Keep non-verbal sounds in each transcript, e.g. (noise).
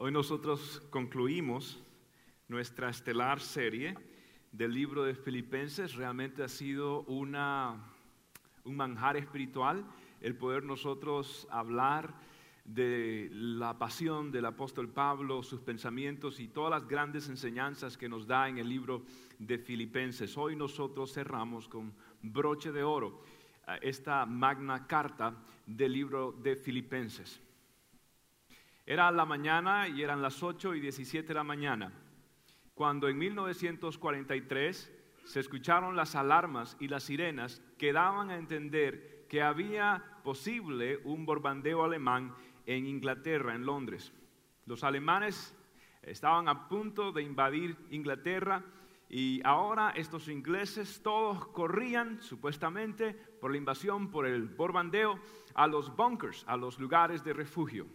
Hoy nosotros concluimos nuestra estelar serie del libro de Filipenses. Realmente ha sido una, un manjar espiritual el poder nosotros hablar de la pasión del apóstol Pablo, sus pensamientos y todas las grandes enseñanzas que nos da en el libro de Filipenses. Hoy nosotros cerramos con broche de oro eh, esta magna carta del libro de Filipenses. Era la mañana y eran las 8 y 17 de la mañana, cuando en 1943 se escucharon las alarmas y las sirenas que daban a entender que había posible un bombardeo alemán en Inglaterra, en Londres. Los alemanes estaban a punto de invadir Inglaterra y ahora estos ingleses todos corrían supuestamente por la invasión, por el borbandeo, a los bunkers, a los lugares de refugio.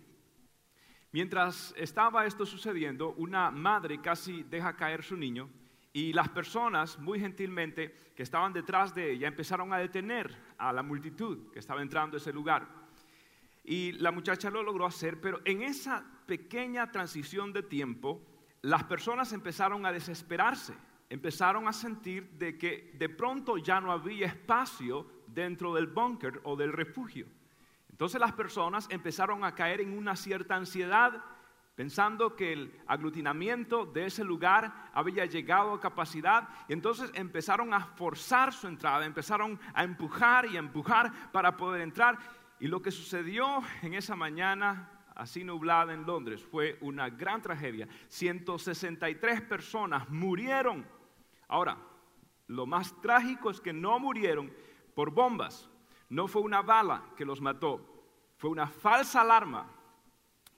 Mientras estaba esto sucediendo, una madre casi deja caer su niño y las personas, muy gentilmente, que estaban detrás de ella, empezaron a detener a la multitud que estaba entrando a ese lugar. Y la muchacha lo logró hacer, pero en esa pequeña transición de tiempo, las personas empezaron a desesperarse empezaron a sentir de que de pronto ya no había espacio dentro del búnker o del refugio. Entonces las personas empezaron a caer en una cierta ansiedad, pensando que el aglutinamiento de ese lugar había llegado a capacidad, y entonces empezaron a forzar su entrada, empezaron a empujar y empujar para poder entrar. Y lo que sucedió en esa mañana así nublada en Londres fue una gran tragedia. 163 personas murieron Ahora, lo más trágico es que no murieron por bombas. No fue una bala que los mató, fue una falsa alarma.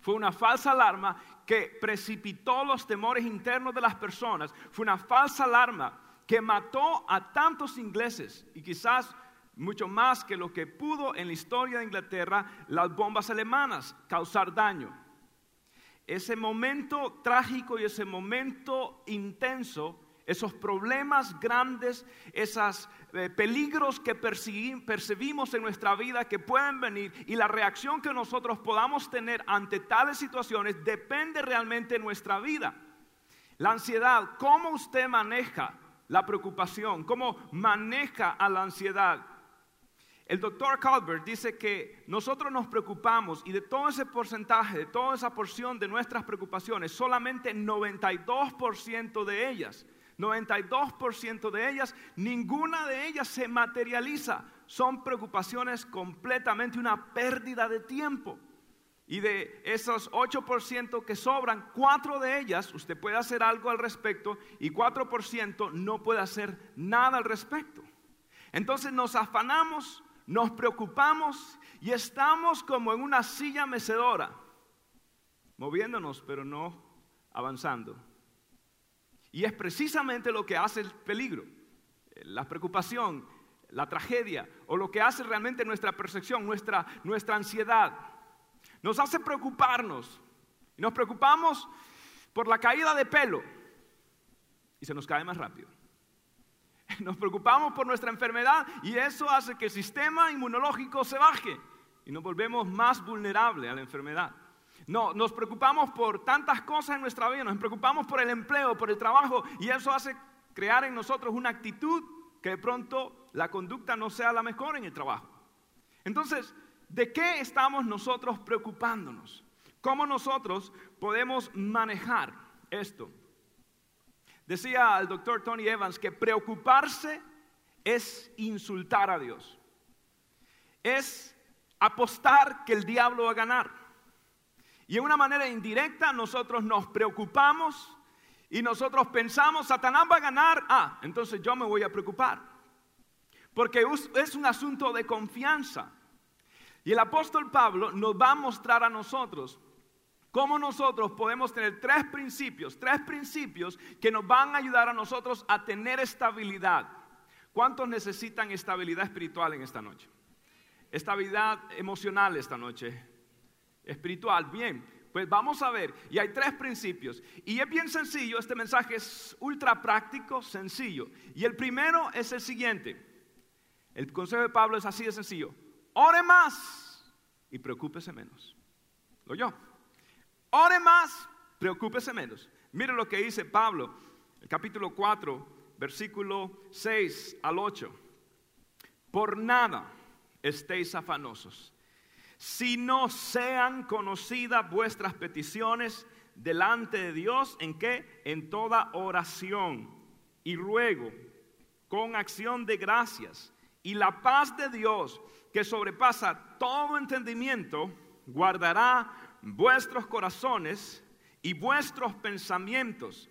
Fue una falsa alarma que precipitó los temores internos de las personas. Fue una falsa alarma que mató a tantos ingleses y quizás mucho más que lo que pudo en la historia de Inglaterra las bombas alemanas causar daño. Ese momento trágico y ese momento intenso esos problemas grandes, esos eh, peligros que percibimos en nuestra vida que pueden venir y la reacción que nosotros podamos tener ante tales situaciones depende realmente de nuestra vida. La ansiedad, cómo usted maneja la preocupación, cómo maneja a la ansiedad. El doctor Calvert dice que nosotros nos preocupamos y de todo ese porcentaje, de toda esa porción de nuestras preocupaciones, solamente 92% de ellas 92% de ellas, ninguna de ellas se materializa. Son preocupaciones completamente una pérdida de tiempo. Y de esos 8% que sobran, 4 de ellas usted puede hacer algo al respecto y 4% no puede hacer nada al respecto. Entonces nos afanamos, nos preocupamos y estamos como en una silla mecedora, moviéndonos pero no avanzando. Y es precisamente lo que hace el peligro, la preocupación, la tragedia, o lo que hace realmente nuestra percepción, nuestra, nuestra ansiedad. Nos hace preocuparnos. Y nos preocupamos por la caída de pelo y se nos cae más rápido. (laughs) Nos preocupamos por nuestra enfermedad y eso hace que el sistema inmunológico se baje y nos volvemos más vulnerables a la enfermedad. No, nos preocupamos por tantas cosas en nuestra vida, nos preocupamos por el empleo, por el trabajo, y eso hace crear en nosotros una actitud que de pronto la conducta no sea la mejor en el trabajo. Entonces, ¿de qué estamos nosotros preocupándonos? ¿Cómo nosotros podemos manejar esto? Decía el doctor Tony Evans que preocuparse es insultar a Dios. Es apostar que el diablo va a ganar. Y en una manera indirecta nosotros nos preocupamos y nosotros pensamos, Satanás va a ganar, ah, entonces yo me voy a preocupar. Porque es un asunto de confianza. Y el apóstol Pablo nos va a mostrar a nosotros cómo nosotros podemos tener tres principios, tres principios que nos van a ayudar a nosotros a tener estabilidad. ¿Cuántos necesitan estabilidad espiritual en esta noche? Estabilidad emocional esta noche espiritual. Bien, pues vamos a ver. Y hay tres principios. Y es bien sencillo, este mensaje es ultra práctico, sencillo. Y el primero es el siguiente. El consejo de Pablo es así de sencillo. Ore más y preocúpese menos. Lo yo. Ore más preocúpese menos. Mire lo que dice Pablo, el capítulo 4, versículo 6 al 8. Por nada estéis afanosos, si no sean conocidas vuestras peticiones delante de Dios, ¿en qué? En toda oración y ruego, con acción de gracias. Y la paz de Dios, que sobrepasa todo entendimiento, guardará vuestros corazones y vuestros pensamientos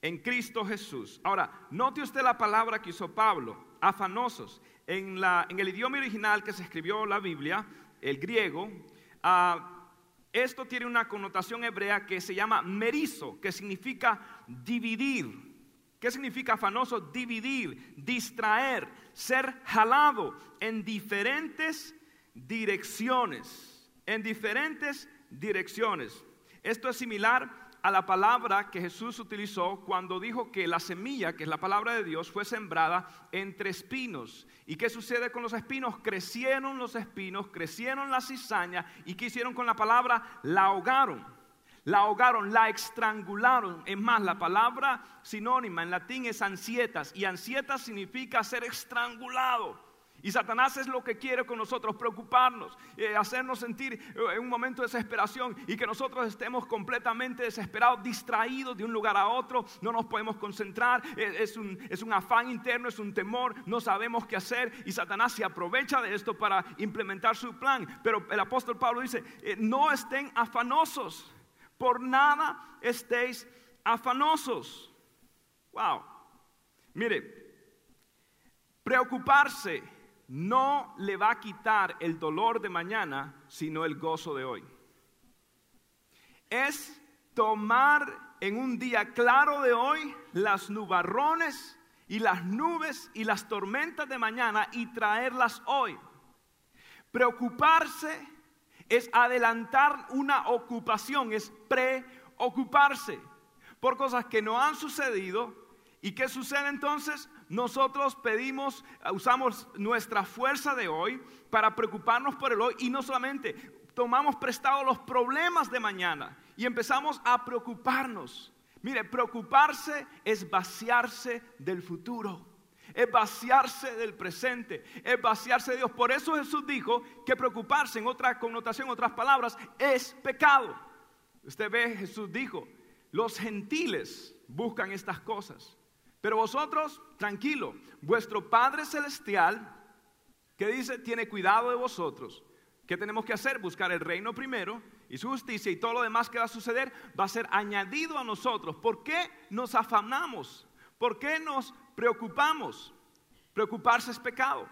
en Cristo Jesús. Ahora, note usted la palabra que usó Pablo, afanosos. En, la, en el idioma original que se escribió la Biblia, el griego, uh, esto tiene una connotación hebrea que se llama merizo, que significa dividir. ¿Qué significa afanoso? Dividir, distraer, ser jalado en diferentes direcciones, en diferentes direcciones. Esto es similar a la palabra que Jesús utilizó cuando dijo que la semilla, que es la palabra de Dios, fue sembrada entre espinos. ¿Y qué sucede con los espinos? Crecieron los espinos, crecieron la cizaña y ¿qué hicieron con la palabra? La ahogaron. La ahogaron, la estrangularon. Es más, la palabra sinónima en latín es ansietas y ansietas significa ser estrangulado. Y Satanás es lo que quiere con nosotros, preocuparnos, eh, hacernos sentir eh, en un momento de desesperación y que nosotros estemos completamente desesperados, distraídos de un lugar a otro, no nos podemos concentrar, eh, es, un, es, un, afán interno, es un temor, no sabemos qué hacer y Satanás se aprovecha de esto para implementar su plan. Pero el apóstol Pablo dice, no estén afanosos, por nada estéis afanosos. Wow. Mire, preocuparse no le va a quitar el dolor de mañana, sino el gozo de hoy. Es tomar en un día claro de hoy las nubarrones y las nubes y las tormentas de mañana y traerlas hoy. Preocuparse es adelantar una ocupación, es preocuparse por cosas que no han sucedido. ¿Y qué sucede entonces? Nosotros pedimos, usamos nuestra fuerza de hoy para preocuparnos por el hoy y no solamente tomamos prestado los problemas de mañana y empezamos a preocuparnos. Mire, preocuparse es vaciarse del futuro, es vaciarse del presente, es vaciarse de Dios. Por eso Jesús dijo que preocuparse, en otra connotación, otras palabras, es pecado. Usted ve, Jesús dijo, los gentiles buscan estas cosas. Pero vosotros, tranquilo, vuestro Padre Celestial, que dice, tiene cuidado de vosotros. ¿Qué tenemos que hacer? Buscar el reino primero y su justicia y todo lo demás que va a suceder va a ser añadido a nosotros. ¿Por qué nos afanamos? ¿Por qué nos preocupamos? Preocuparse es pecado.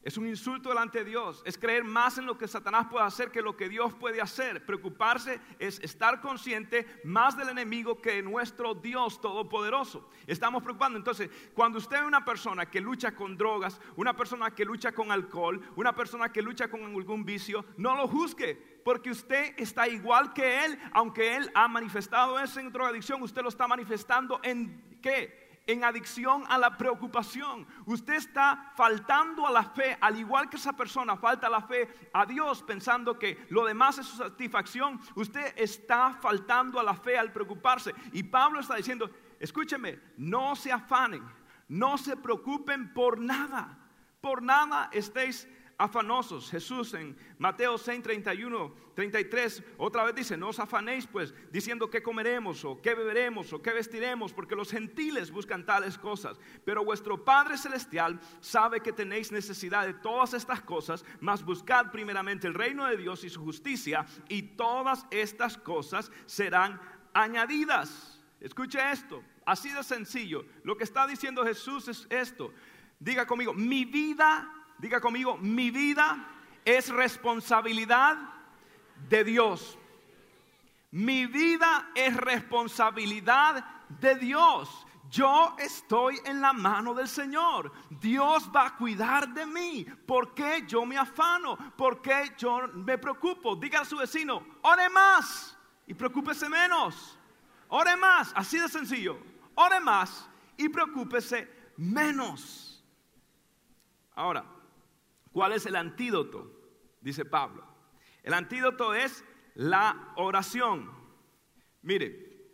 Es un insulto delante de Dios, es creer más en lo que Satanás puede hacer que lo que Dios puede hacer. Preocuparse es estar consciente más del enemigo que de nuestro Dios todopoderoso. Estamos preocupando. Entonces, cuando usted ve una persona que lucha con drogas, una persona que lucha con alcohol, una persona que lucha con algún vicio, no lo juzgue, porque usted está igual que él, aunque él ha manifestado eso en drogadicción, usted lo está manifestando en qué? En adicción a la preocupación. Usted está faltando a la fe, al igual que esa persona falta la fe a Dios pensando que lo demás es su satisfacción. Usted está faltando a la fe al preocuparse. Y Pablo está diciendo, escúcheme, no se afanen, no se preocupen por nada. Por nada estéis afanosos. Jesús en Mateo 6, 31, 33, otra vez dice, no os afanéis pues diciendo qué comeremos o qué beberemos o qué vestiremos, porque los gentiles buscan tales cosas. Pero vuestro Padre Celestial sabe que tenéis necesidad de todas estas cosas, mas buscad primeramente el reino de Dios y su justicia, y todas estas cosas serán añadidas. Escuche esto, así de sencillo. Lo que está diciendo Jesús es esto. Diga conmigo, mi vida Diga conmigo, mi vida es responsabilidad de Dios. Mi vida es responsabilidad de Dios. Yo estoy en la mano del Señor. Dios va a cuidar de mí. ¿Por qué yo me afano? ¿Por qué yo me preocupo? Diga a su vecino, ore más y preocúpese menos. Ore más, así de sencillo. Ore más y preocúpese menos. Ahora, ¿Cuál es el antídoto? Dice Pablo. El antídoto es la oración. Mire,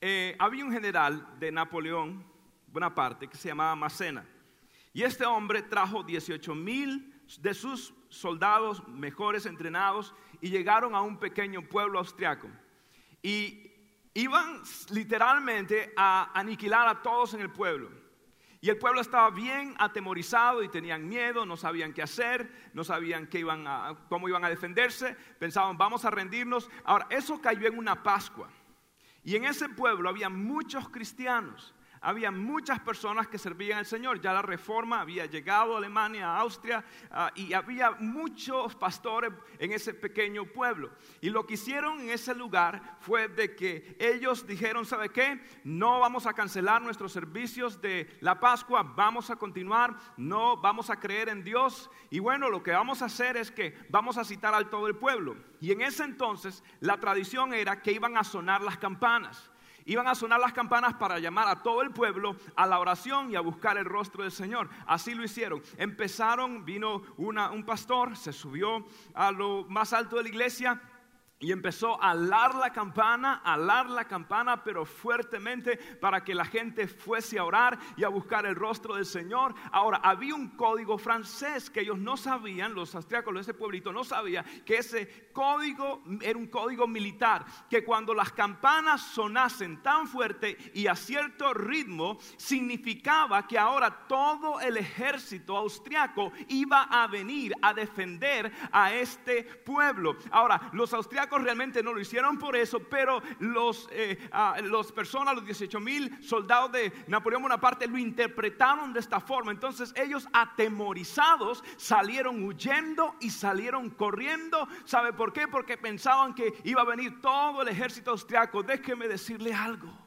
eh, había un general de Napoleón Bonaparte que se llamaba Macena. Y este hombre trajo 18 mil de sus soldados mejores entrenados y llegaron a un pequeño pueblo austriaco. Y iban literalmente a aniquilar a todos en el pueblo. Y el pueblo estaba bien atemorizado y tenían miedo, no sabían qué hacer, no sabían qué iban a, cómo iban a defenderse, pensaban, vamos a rendirnos. Ahora, eso cayó en una Pascua. Y en ese pueblo había muchos cristianos había muchas personas que servían al Señor. Ya la reforma había llegado a Alemania, a Austria, ah, y había muchos pastores en ese pequeño pueblo. Y lo que hicieron en ese lugar fue de que ellos dijeron, ¿sabe qué? No vamos a cancelar nuestros servicios de la Pascua, vamos a continuar, no vamos a creer en Dios. Y bueno, lo que vamos a hacer es que vamos a citar al todo el pueblo. Y en ese entonces la tradición era que iban a sonar las campanas. Iban a sonar las campanas para llamar a todo el pueblo a la oración y a buscar el rostro del Señor. Así lo hicieron. Empezaron, vino un pastor, se subió a lo más alto de la iglesia y empezó a alar la campana, a alar la campana, pero fuertemente para que la gente fuese a orar y a buscar el rostro del Señor. Ahora, había un código francés que ellos no sabían, los austriacos de ese pueblito no sabían, que ese código era un código militar, que cuando las campanas sonasen tan fuerte y a cierto ritmo, significaba que ahora todo el ejército austriaco iba a venir a defender a este pueblo. Ahora, los austriacos realmente no lo hicieron por eso, pero los, eh, los personas, los 18 mil soldados de Napoleón Bonaparte lo interpretaron de esta forma. Entonces ellos atemorizados salieron huyendo y salieron corriendo. ¿Sabe por qué? Porque pensaban que iba a venir todo el ejército austriaco. Déjeme decirle algo.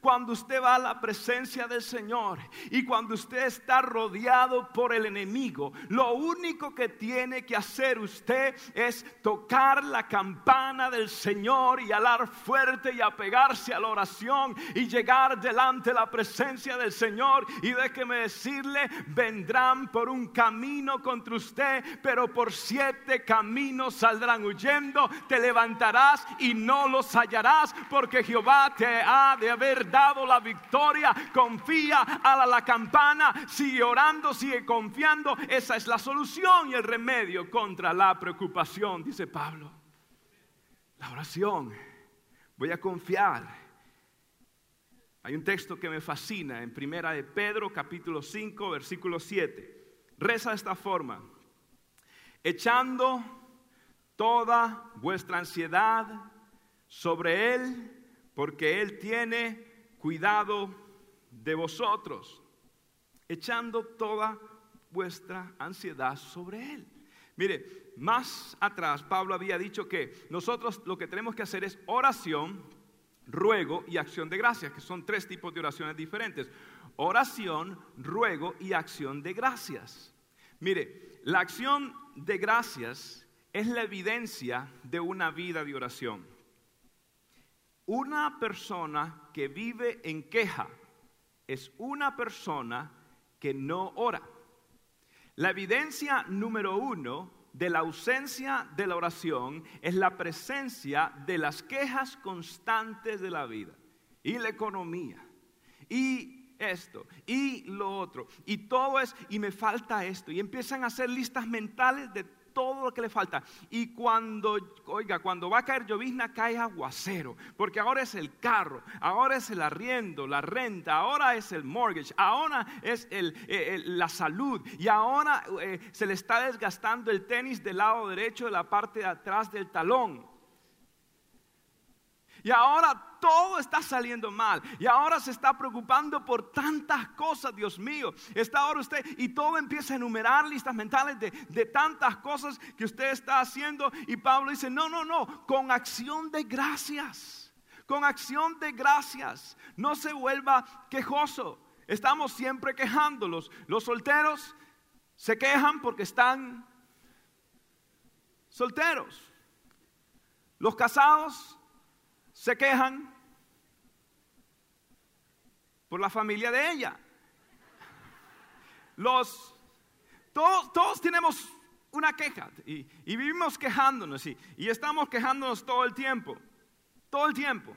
Cuando usted va a la presencia del Señor y cuando usted está rodeado por el enemigo, lo único que tiene que hacer usted es tocar la campana del Señor y alar fuerte y apegarse a la oración y llegar delante de la presencia del Señor. Y déjeme decirle, vendrán por un camino contra usted, pero por siete caminos saldrán huyendo. Te levantarás y no los hallarás porque Jehová te ha de haber dado la victoria. Confía a la, campana, sigue orando, sigue confiando. Esa es la solución y el remedio contra la preocupación, dice Pablo. La oración. Voy a confiar. Hay un texto que me fascina en Primera de Pedro, capítulo 5, versículo 7. Reza de esta forma: echando toda vuestra ansiedad sobre Él, porque Él tiene cuidado de vosotros, echando toda vuestra ansiedad sobre Él. Mire, más atrás Pablo había dicho que nosotros lo que tenemos que hacer es oración, ruego y acción de gracias, que son tres tipos de oraciones diferentes. Oración, ruego y acción de gracias. Mire, la acción de gracias es la evidencia de una vida de oración. Una persona que vive en queja es una persona que no ora. La evidencia número uno de la ausencia de la oración es la presencia de las quejas constantes de la vida y la economía y esto y lo otro y todo es y me falta esto y empiezan a hacer listas mentales de todo lo que le falta. Y cuando, oiga, cuando va a caer llovizna, cae aguacero, porque ahora es el carro, ahora es el arriendo, la renta, ahora es el mortgage, ahora es eh, la salud, y ahora eh, se le está desgastando el tenis del lado derecho de la parte de atrás del talón. Y ahora todo está saliendo mal. Y ahora se está preocupando por tantas cosas, Dios mío. Está ahora usted y todo empieza a enumerar listas mentales de, de tantas cosas que usted está haciendo. Y Pablo dice, no, no, no, con acción de gracias. Con acción de gracias. No se vuelva quejoso. Estamos siempre quejándolos. Los solteros se quejan porque están solteros. Los casados se quejan por la familia de ella. Los, todos, todos tenemos una queja y, vivimos quejándonos y, y estamos quejándonos todo el tiempo. Todo el tiempo.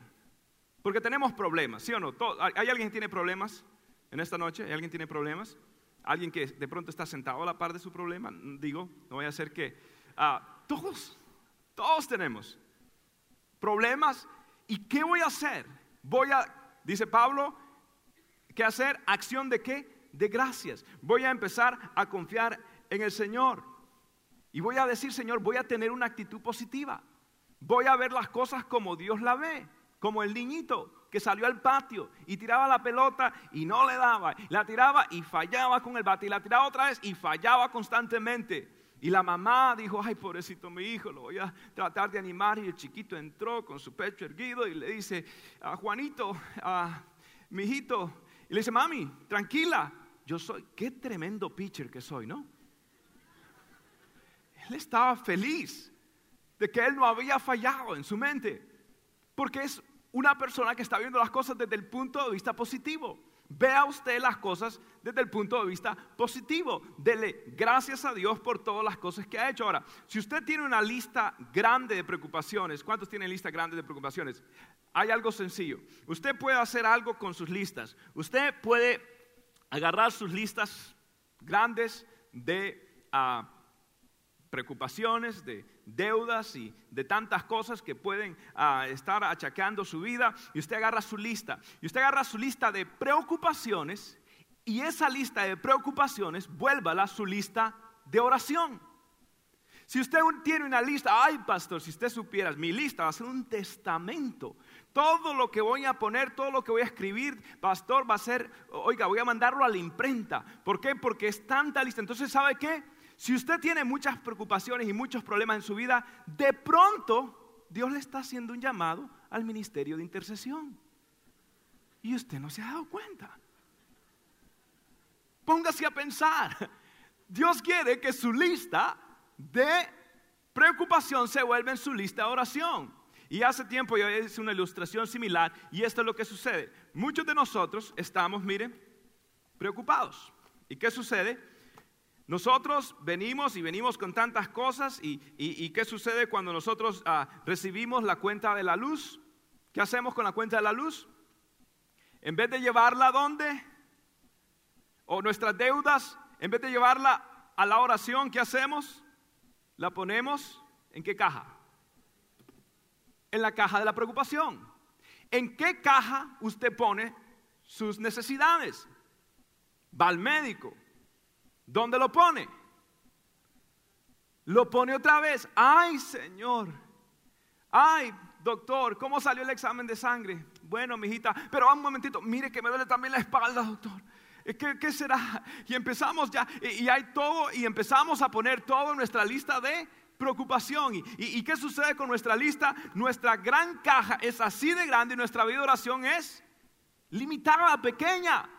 Porque tenemos problemas, ¿sí o no? ¿Hay alguien que tiene problemas en esta noche? ¿Hay alguien que tiene problemas? ¿Alguien que de pronto está sentado a la par de su problema? Digo, no voy a hacer que... Ah, todos, todos tenemos problemas. ¿Y qué voy a hacer? Voy a, dice Pablo, ¿qué hacer? Acción de qué? De gracias. Voy a empezar a confiar en el Señor. Y voy a decir, Señor, voy a tener una actitud positiva. Voy a ver las cosas como Dios la ve como el niñito que salió al patio y tiraba la pelota y no le daba, la tiraba y fallaba con el bate y la tiraba otra vez y fallaba constantemente. Y la mamá dijo, ay, pobrecito mi hijo, lo voy a tratar de animar. Y el chiquito entró con su pecho erguido y le dice, a Juanito, a mi hijito, y le dice, mami, tranquila, yo soy, qué tremendo pitcher que soy, ¿no? Él estaba feliz de que él no había fallado en su mente, porque es una persona que está viendo las cosas desde el punto de vista positivo. Vea usted las cosas desde el punto de vista positivo. Dele gracias a Dios por todas las cosas que ha hecho. Ahora, si usted tiene una lista grande de preocupaciones, ¿cuántos tienen lista grande de preocupaciones? Hay algo sencillo. Usted puede hacer algo con sus listas. Usted puede agarrar sus listas grandes de uh, preocupaciones, de deudas y de tantas cosas que pueden ah, estar achacando su vida. Y usted agarra su lista. Y usted agarra su lista de preocupaciones y esa lista de preocupaciones, vuélvala a su lista de oración. Si usted tiene una lista, ay pastor, si usted supiera, mi lista va a ser un testamento. Todo lo que voy a poner, todo lo que voy a escribir, pastor, va a ser, oiga, voy a mandarlo a la imprenta. ¿Por qué? Porque es tanta lista. Entonces, ¿sabe qué? Si usted tiene muchas preocupaciones y muchos problemas en su vida, de pronto Dios le está haciendo un llamado al ministerio de intercesión. Y usted no se ha dado cuenta. Póngase a pensar. Dios quiere que su lista de preocupación se vuelva en su lista de oración. Y hace tiempo yo hice una ilustración similar y esto es lo que sucede. Muchos de nosotros estamos, miren, preocupados. ¿Y qué sucede? Nosotros venimos y venimos con tantas cosas y, ¿qué sucede cuando nosotros ah, recibimos la cuenta de la luz? ¿Qué hacemos con la cuenta de la luz? En vez de llevarla a dónde? O nuestras deudas, en vez de llevarla a la oración, ¿qué hacemos? La ponemos en qué caja? En la caja de la preocupación. ¿En qué caja usted pone sus necesidades? Va al médico, ¿Dónde lo pone? Lo pone otra vez. Ay, Señor. Ay, doctor, ¿cómo salió el examen de sangre? Bueno, mijita, pero un momentito, mire que me duele también la espalda, doctor. ¿Qué, qué será? Y empezamos ya, y, hay todo, y empezamos a poner todo en nuestra lista de preocupación. ¿Y, y, qué sucede con nuestra lista? Nuestra gran caja es así de grande y nuestra vida de oración es limitada, pequeña.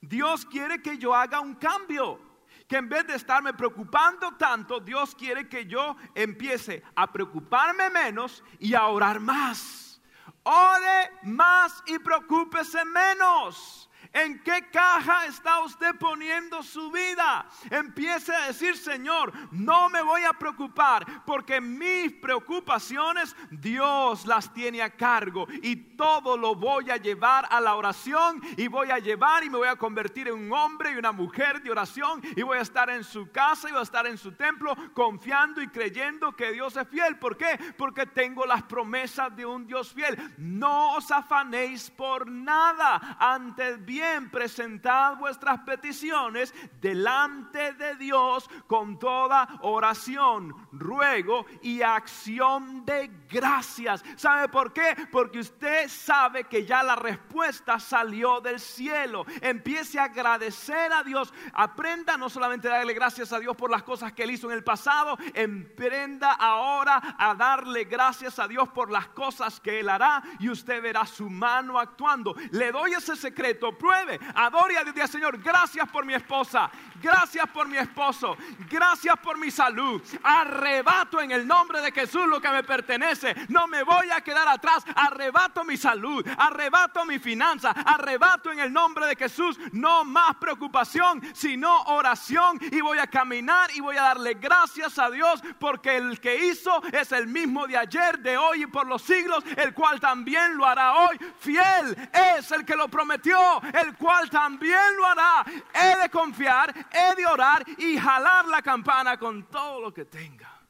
Dios quiere que yo haga un cambio. Que en vez de estarme preocupando tanto, Dios quiere que yo empiece a preocuparme menos y a orar más. Ore más y preocúpese menos. ¿En qué caja está usted poniendo su vida? Empiece a decir, Señor, no me voy a preocupar porque mis preocupaciones Dios las tiene a cargo y todo lo voy a llevar a la oración y voy a llevar y me voy a convertir en un hombre y una mujer de oración y voy a estar en su casa y voy a estar en su templo confiando y creyendo que Dios es fiel. ¿Por qué? Porque tengo las promesas de un Dios fiel. No os afanéis por nada, antes bien presentad vuestras peticiones delante de Dios con toda oración, ruego y acción de gracias. ¿Sabe por qué? Porque usted sabe que ya la respuesta salió del cielo. Empiece a agradecer a Dios. Aprenda no solamente a darle gracias a Dios por las cosas que él hizo en el pasado, emprenda ahora a darle gracias a Dios por las cosas que él hará y usted verá su mano actuando. Le doy ese secreto. Nueve. Adore a Dios, Señor, gracias por mi esposa, gracias por mi esposo, gracias por mi salud. Arrebato en el nombre de Jesús lo que me pertenece. No me voy a quedar atrás. Arrebato mi salud, arrebato mi finanza, arrebato en el nombre de Jesús. No más preocupación, sino oración. Y voy a caminar y voy a darle gracias a Dios porque el que hizo es el mismo de ayer, de hoy y por los siglos, el cual también lo hará hoy. Fiel es el que lo prometió, el cual también lo hará. He de confiar, he de orar y jalar la campana con todo lo que tenga.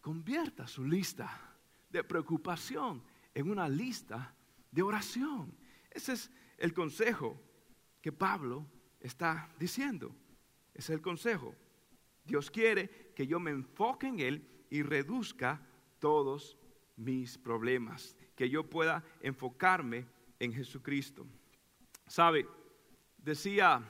Convierta su lista de preocupación en una lista de oración. Ese es el consejo que Pablo está diciendo. Es el consejo. Dios quiere que yo me enfoque en Él y reduzca todos mis problemas, que yo pueda enfocarme en Jesucristo. ¿Sabe? Decía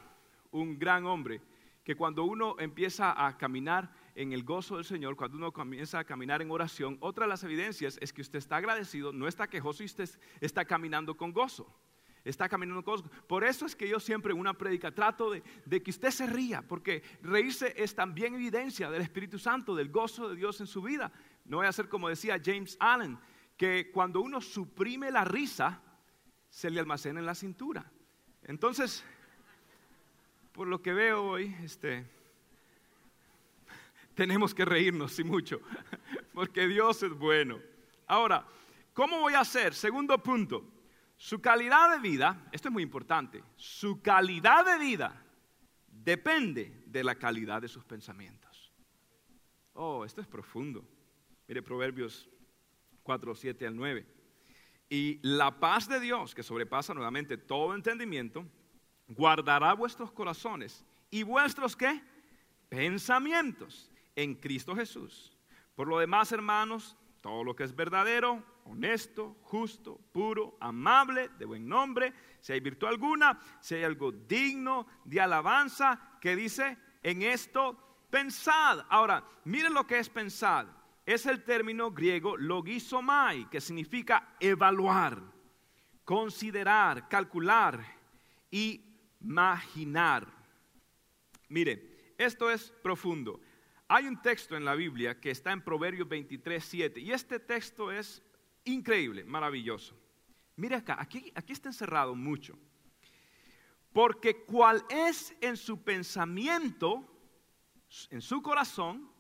un gran hombre que cuando uno empieza a caminar en el gozo del Señor, cuando uno comienza a caminar en oración, otra de las evidencias es que usted está agradecido, no está quejoso usted está caminando con gozo. Está caminando con gozo. Por eso es que yo siempre en una prédica trato de, de que usted se ría, porque reírse es también evidencia del Espíritu Santo, del gozo de Dios en su vida. No voy a ser como decía James Allen, que cuando uno suprime la risa, se le almacena en la cintura. Entonces, por lo que veo hoy, este, (laughs) tenemos que reírnos y mucho, (laughs) porque Dios es bueno. Ahora, ¿cómo voy a hacer? Segundo punto, su calidad de vida, esto es muy importante, su calidad de vida depende de la calidad de sus pensamientos. Oh, esto es profundo. Mire Proverbios 4, 7 al 9. Y la paz de Dios, que sobrepasa nuevamente todo entendimiento, guardará vuestros corazones y vuestros qué? Pensamientos en Cristo Jesús. Por lo demás, hermanos, todo lo que es verdadero, honesto, justo, puro, amable, de buen nombre, si hay virtud alguna, si hay algo digno de alabanza, que dice, en esto pensad. Ahora, miren lo que es pensad. Es el término griego logisomai, que significa evaluar, considerar, calcular y imaginar. Mire, esto es profundo. Hay un texto en la Biblia que está en Proverbios 23, 7 y este texto es increíble, maravilloso. Mire acá, aquí, aquí está encerrado mucho. Porque cual es en su pensamiento, en su corazón,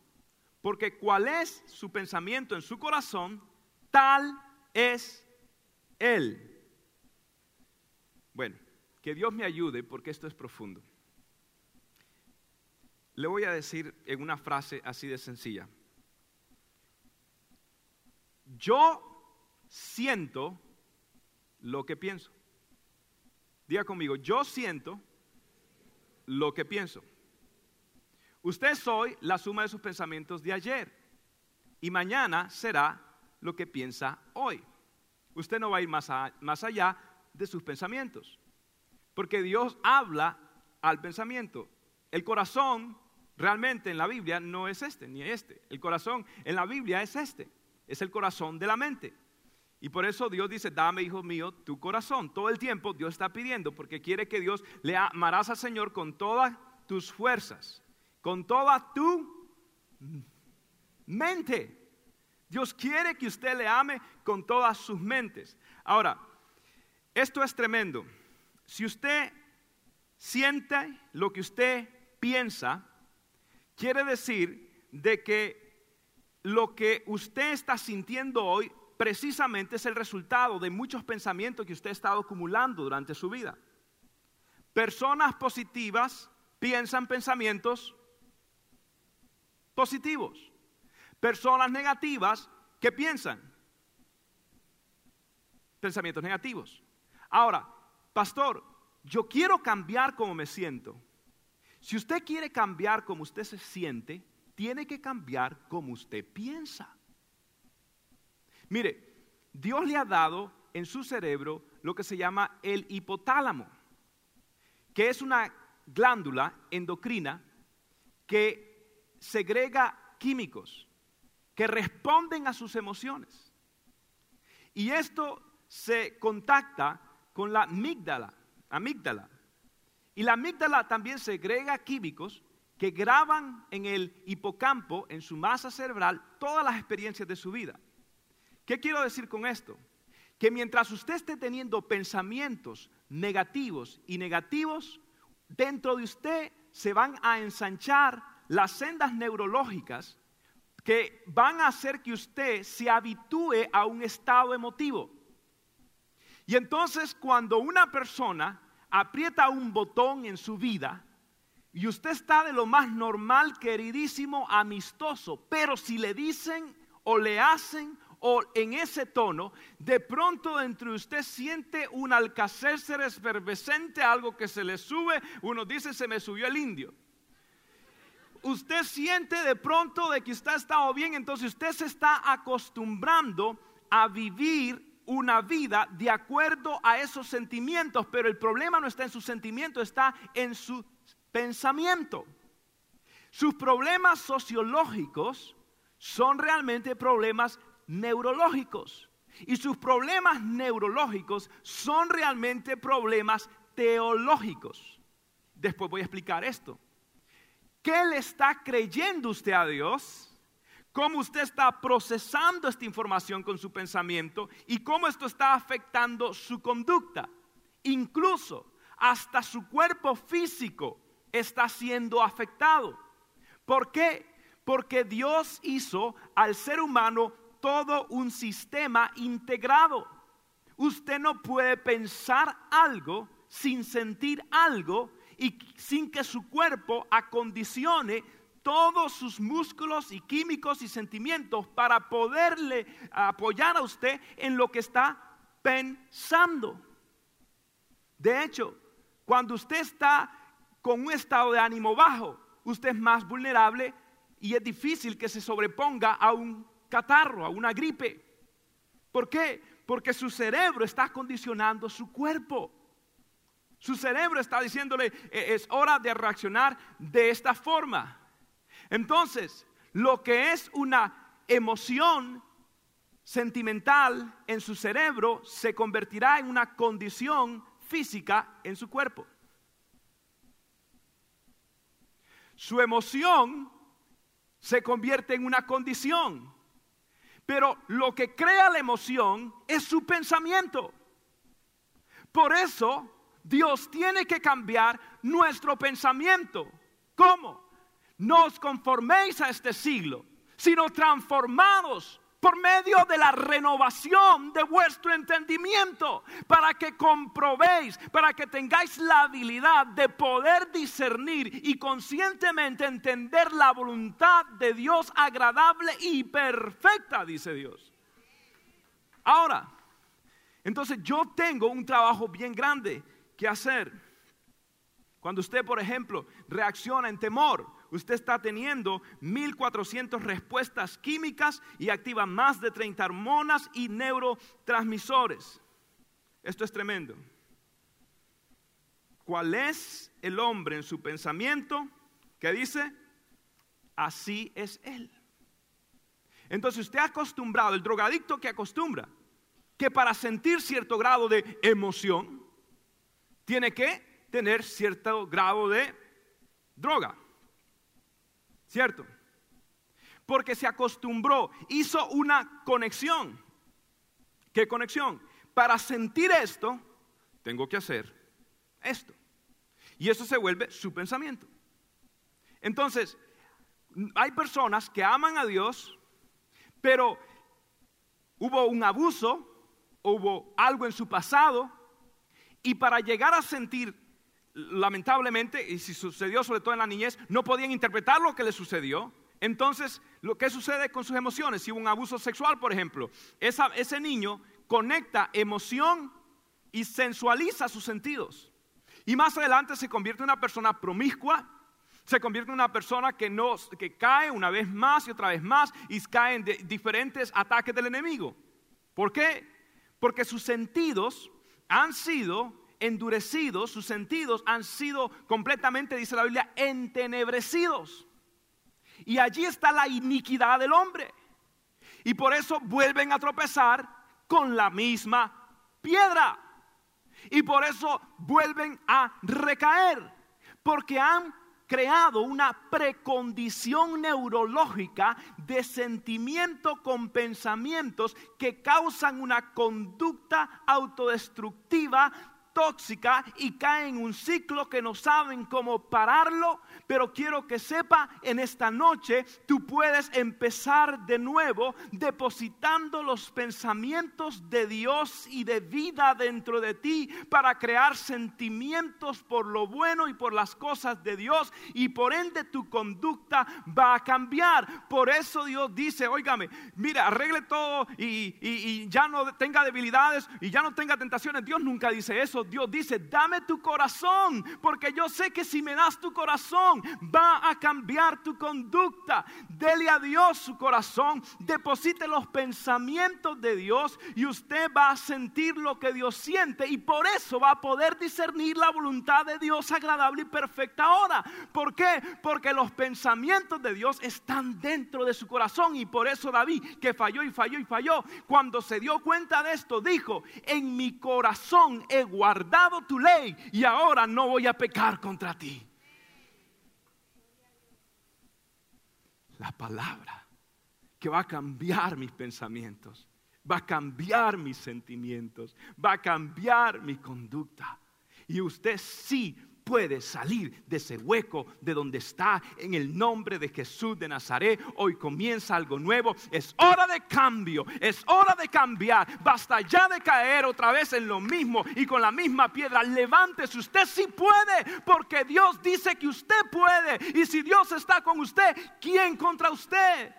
porque cual es su pensamiento en su corazón, tal es él. Bueno, que Dios me ayude porque esto es profundo. Le voy a decir en una frase así de sencilla. Yo siento lo que pienso. Diga conmigo, yo siento lo que pienso. Usted soy la suma de sus pensamientos de ayer y mañana será lo que piensa hoy. Usted no va a ir más, más allá de sus pensamientos, porque Dios habla al pensamiento. El corazón realmente en la Biblia no es este ni este. El corazón en la Biblia es este. Es el corazón de la mente. Y por eso Dios dice, dame, hijo mío, tu corazón. Todo el tiempo Dios está pidiendo porque quiere que Dios le amarás al Señor con todas tus fuerzas, con toda tu mente. Dios quiere que usted le ame con todas sus mentes. Ahora, esto es tremendo. Si usted siente lo que usted piensa, quiere decir de que lo que usted está sintiendo hoy precisamente es el resultado de muchos pensamientos que usted ha estado acumulando durante su vida. Personas positivas piensan pensamientos positivos. Personas negativas que piensan pensamientos negativos. Ahora, pastor, yo quiero cambiar como me siento. Si usted quiere cambiar como usted se siente, tiene que cambiar como usted piensa. Mire, Dios le ha dado en su cerebro lo que se llama el hipotálamo, que es una glándula endocrina que segrega químicos que responden a sus emociones. Y esto se contacta con la amígdala. Y la amígdala también segrega químicos que graban en el hipocampo, en su masa cerebral, todas las experiencias de su vida. ¿Qué quiero decir con esto? Que mientras usted esté teniendo pensamientos negativos y negativos, dentro de usted se van a ensanchar las sendas neurológicas que van a hacer que usted se habitúe a un estado emotivo. Y entonces cuando una persona aprieta un botón en su vida, y usted está de lo más normal, queridísimo, amistoso, pero si le dicen o le hacen o en ese tono, de pronto dentro de usted siente un alcacer efervescente, algo que se le sube, uno dice se me subió el indio. Usted siente de pronto de que usted estado bien, entonces usted se está acostumbrando a vivir una vida de acuerdo a esos sentimientos, pero el problema no está en su sentimiento, está en su pensamiento. Sus problemas sociológicos son realmente problemas neurológicos. Y sus problemas neurológicos son realmente problemas teológicos. Después voy a explicar esto. ¿Qué le está creyendo usted a Dios? ¿Cómo usted está procesando esta información con su pensamiento? ¿Y cómo esto está afectando su conducta? Incluso hasta su cuerpo físico está siendo afectado. ¿Por qué? Porque Dios hizo al ser humano todo un sistema integrado. Usted no puede pensar algo sin sentir algo y sin que su cuerpo acondicione todos sus músculos y químicos y sentimientos para poderle apoyar a usted en lo que está pensando. De hecho, cuando usted está con un estado de ánimo bajo, usted es más vulnerable y es difícil que se sobreponga a un catarro, a una gripe. ¿Por qué? Porque su cerebro está condicionando su cuerpo. Su cerebro está diciéndole, e-, es hora de reaccionar de esta forma. Entonces, lo que es una emoción sentimental en su cerebro se convertirá en una condición física en su cuerpo. Su emoción se convierte en una condición. Pero lo que crea la emoción es su pensamiento. Por eso Dios tiene que cambiar nuestro pensamiento. ¿Cómo? No os conforméis a este siglo, sino transformados por medio de la renovación de vuestro entendimiento, para que comprobéis, para que tengáis la habilidad de poder discernir y conscientemente entender la voluntad de Dios agradable y perfecta, dice Dios. Ahora, entonces yo tengo un trabajo bien grande que hacer. Cuando usted, por ejemplo, reacciona en temor, usted está teniendo 1400 respuestas químicas y activa más de 30 hormonas y neurotransmisores. Esto es tremendo. ¿Cuál es el hombre en su pensamiento? que dice? Así es él. Entonces usted ha acostumbrado, el drogadicto que acostumbra, que para sentir cierto grado de emoción, tiene que tener cierto grado de droga. ¿Cierto? Porque se acostumbró, hizo una conexión. ¿Qué conexión? Para sentir esto, tengo que hacer esto. Y eso se vuelve su pensamiento. Entonces, hay personas que aman a Dios, pero hubo un abuso, hubo algo en su pasado, y para llegar a sentir lamentablemente, y si sucedió sobre todo en la niñez, no podían interpretar lo que le sucedió. Entonces, lo que sucede con sus emociones, si hubo un abuso sexual, por ejemplo, ese niño conecta emoción y sensualiza sus sentidos. Y más adelante se convierte en una persona promiscua, se convierte en una persona que, no, que cae una vez más y otra vez más y cae en diferentes ataques del enemigo. ¿Por qué? Porque sus sentidos han sido endurecidos, sus sentidos han sido completamente, dice la Biblia, entenebrecidos. Y allí está la iniquidad del hombre. Y por eso vuelven a tropezar con la misma piedra. Y por eso vuelven a recaer, porque han creado una precondición neurológica de sentimiento con pensamientos que causan una conducta autodestructiva tóxica y caen en un ciclo que no saben cómo pararlo, pero quiero que sepa en esta noche tú puedes empezar de nuevo depositando los pensamientos de Dios y de vida dentro de ti para crear sentimientos por lo bueno y por las cosas de Dios y por ende tu conducta va a cambiar. Por eso Dios dice, óigame, mira, arregle todo y, y ya no tenga debilidades y ya no tenga tentaciones. Dios nunca dice eso. Dios dice, dame tu corazón, porque yo sé que si me das tu corazón, va a cambiar tu conducta. Dele a Dios su corazón, deposite los pensamientos de Dios y usted va a sentir lo que Dios siente y por eso va a poder discernir la voluntad de Dios agradable y perfecta ahora. ¿Por qué? Porque los pensamientos de Dios están dentro de su corazón y por eso David, que falló y falló y falló, cuando se dio cuenta de esto, dijo, en mi corazón he guardado dado tu ley y ahora no voy a pecar contra ti. La palabra que va a cambiar mis pensamientos, va a cambiar mis sentimientos, va a cambiar mi conducta. Y usted sí puede salir de ese hueco de donde está en el nombre de Jesús de Nazaret. Hoy comienza algo nuevo. Es hora de cambio, es hora de cambiar. Basta ya de caer otra vez en lo mismo y con la misma piedra. Levántese, usted sí puede, porque Dios dice que usted puede. Y si Dios está con usted, ¿quién contra usted?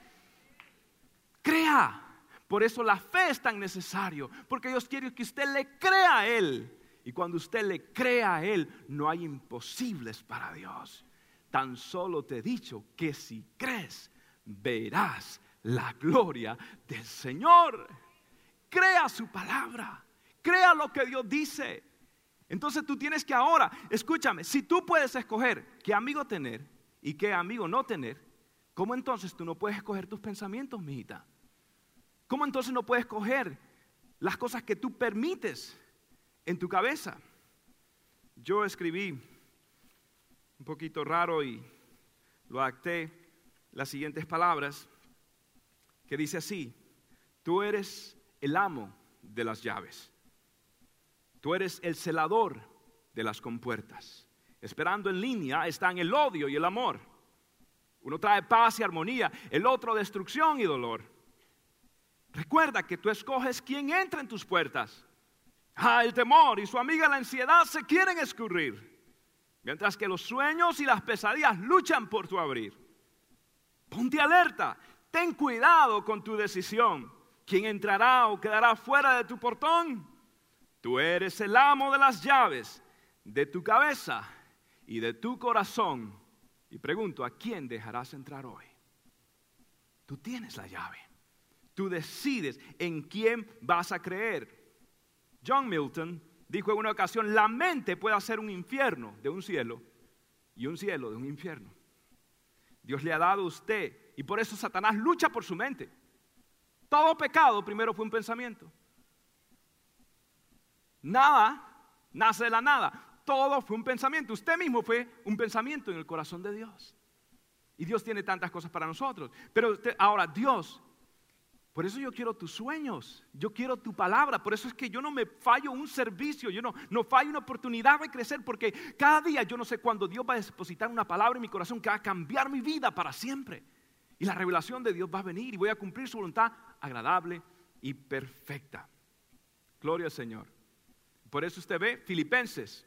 Crea. Por eso la fe es tan necesario, porque Dios quiere que usted le crea a Él. Y cuando usted le crea a Él, no hay imposibles para Dios. Tan solo te he dicho que si crees, verás la gloria del Señor. Crea su palabra, crea lo que Dios dice. Entonces tú tienes que ahora, escúchame, si tú puedes escoger qué amigo tener y qué amigo no tener, ¿cómo entonces tú no puedes escoger tus pensamientos, mijita? ¿Cómo entonces no puedes escoger las cosas que tú permites en tu cabeza. Yo escribí un poquito raro y lo acté las siguientes palabras que dice así, tú eres el amo de las llaves, tú eres el celador de las compuertas. Esperando en línea están el odio y el amor. Uno trae paz y armonía, el otro destrucción y dolor. Recuerda que tú escoges quién entra en tus puertas. Ah, el temor y su amiga la ansiedad se quieren escurrir, mientras que los sueños y las pesadillas luchan por tu abrir. Ponte alerta, ten cuidado con tu decisión. ¿Quién entrará o quedará fuera de tu portón? Tú eres el amo de las llaves de tu cabeza y de tu corazón. Y pregunto, ¿a quién dejarás entrar hoy? Tú tienes la llave. Tú decides en quién vas a creer. John Milton dijo en una ocasión, la mente puede hacer un infierno de un cielo y un cielo de un infierno. Dios le ha dado a usted y por eso Satanás lucha por su mente. Todo pecado primero fue un pensamiento. Nada nace de la nada. Todo fue un pensamiento. Usted mismo fue un pensamiento en el corazón de Dios. Y Dios tiene tantas cosas para nosotros. Pero ahora Dios por eso yo quiero tus sueños, yo quiero tu palabra, por eso es que yo no me fallo un servicio, yo no, no fallo una oportunidad de crecer, porque cada día yo no sé cuándo Dios va a depositar una palabra en mi corazón que va a cambiar mi vida para siempre. Y la revelación de Dios va a venir y voy a cumplir su voluntad agradable y perfecta. Gloria al Señor. Por eso usted ve, Filipenses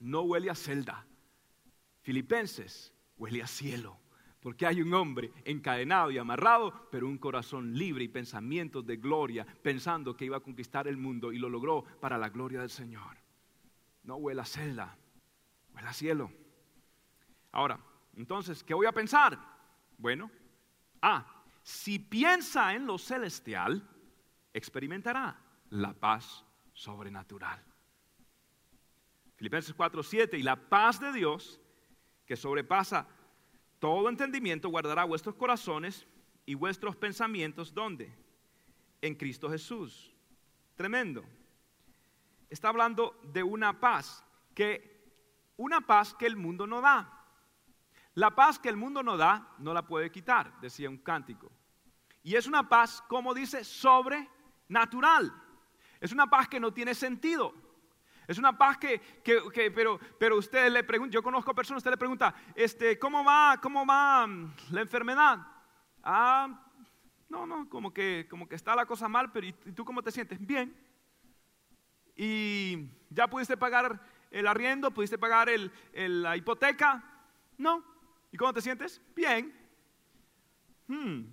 no huele a celda, Filipenses huele a cielo. Porque hay un hombre encadenado y amarrado, pero un corazón libre y pensamientos de gloria, pensando que iba a conquistar el mundo y lo logró para la gloria del Señor. No huele a celda, huele a cielo. Ahora, entonces, ¿qué voy a pensar? Bueno, ah, si piensa en lo celestial, experimentará la paz sobrenatural. Filipenses 4:7 y la paz de Dios que sobrepasa todo entendimiento guardará vuestros corazones y vuestros pensamientos, ¿dónde? En Cristo Jesús. Tremendo. está hablando de una paz, que una paz que el mundo no da. La paz que el mundo no da, no la puede quitar, decía un cántico. Y es una paz, como dice, sobrenatural. Es una paz que no tiene sentido. Es una paz que, pero, pero usted le pregunta, yo conozco personas, usted le pregunta, este, ¿cómo va, cómo va mm, la enfermedad? Ah, no, no, como que, como que está la cosa mal, pero ¿y tú cómo te sientes? Bien. ¿Y ya pudiste pagar el arriendo? ¿Pudiste pagar el, la hipoteca? No. ¿Y cómo te sientes? Bien. Hmm.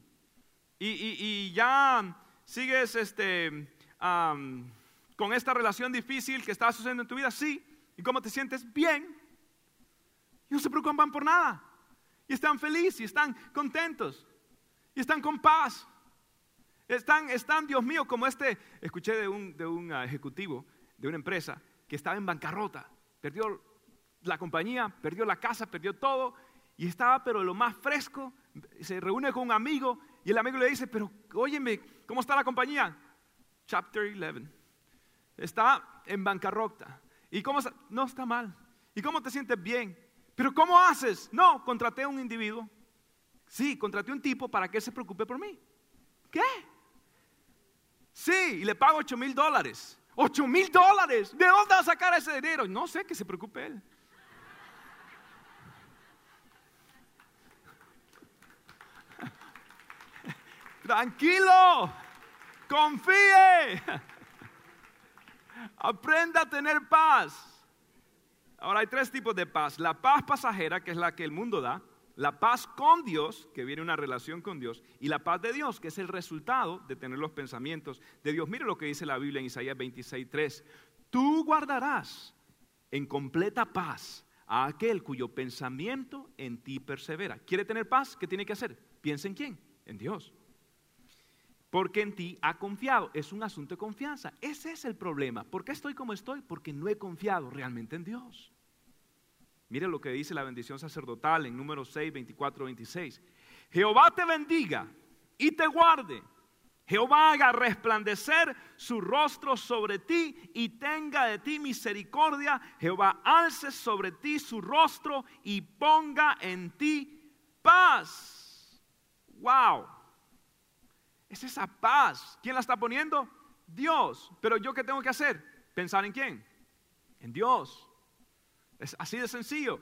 ¿Y, ya sigues este, con esta relación difícil que está sucediendo en tu vida? Sí. ¿Y cómo te sientes? Bien. Y no se preocupan por nada. Y están felices, y están contentos, y están con paz. Están, están, Dios mío, como este, escuché de un, de un ah, ejecutivo de una empresa que estaba en bancarrota, perdió la compañía, perdió la casa, perdió todo, y estaba pero lo más fresco, se reúne con un amigo y el amigo le dice, pero óyeme, ¿cómo está la compañía? Chapter 11. Está en bancarrota. ¿Y cómo está? No está mal. ¿Y cómo te sientes bien? ¿Pero cómo haces? No, contraté a un individuo. Sí, contraté a un tipo para que se preocupe por mí. ¿Qué? Sí, y le pago 8 mil dólares. 8 mil dólares. ¿De dónde va a sacar ese dinero? No sé, que se preocupe él. (laughs) Tranquilo, confíe. Aprenda a tener paz. Ahora hay tres tipos de paz. La paz pasajera, que es la que el mundo da la paz con Dios, que viene una relación con Dios, y la paz de Dios, que es el resultado de tener los pensamientos de Dios. Mire lo que dice la Biblia en Isaías 26:3. Tú guardarás en completa paz a aquel cuyo pensamiento en ti persevera. ¿Quiere tener paz? ¿Qué tiene que hacer? Piensa en quién? En Dios. Porque en ti ha confiado. Es un asunto de confianza. Ese es el problema. ¿Por qué estoy como estoy? Porque no he confiado realmente en Dios. Mire lo que dice la bendición sacerdotal en número 6, 24, 26. Jehová te bendiga y te guarde. Jehová haga resplandecer su rostro sobre ti y tenga de ti misericordia. Jehová alce sobre ti su rostro y ponga en ti paz. Wow. Es esa paz. ¿Quién la está poniendo? Dios. Pero yo qué tengo que hacer? Pensar en quién? En Dios. Es así de sencillo.